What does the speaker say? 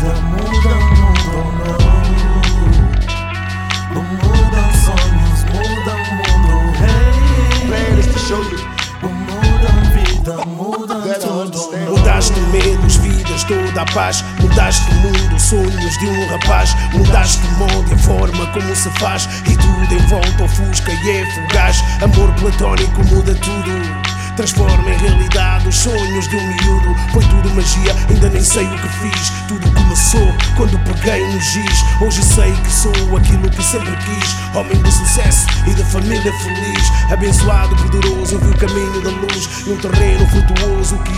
Mudam vida, mudam mundo, não Mudam sonhos, mudam mundo, hey Mudam vida, mudam tudo Mudaste medos, vidas, toda a paz. Mudaste o mundo, sonhos de um rapaz. Mudaste o modo e a forma como se faz. E tudo em volta ofusca e é fugaz. Amor platónico muda tudo. Transforma em realidade os sonhos de um miúdo. Foi tudo magia, ainda nem sei o que fiz. Tudo começou quando peguei no giz. Hoje sei que sou aquilo que sempre quis. Homem de sucesso e de família feliz. Abençoado, poderoso, vi o caminho da luz. Num terreno frutuoso que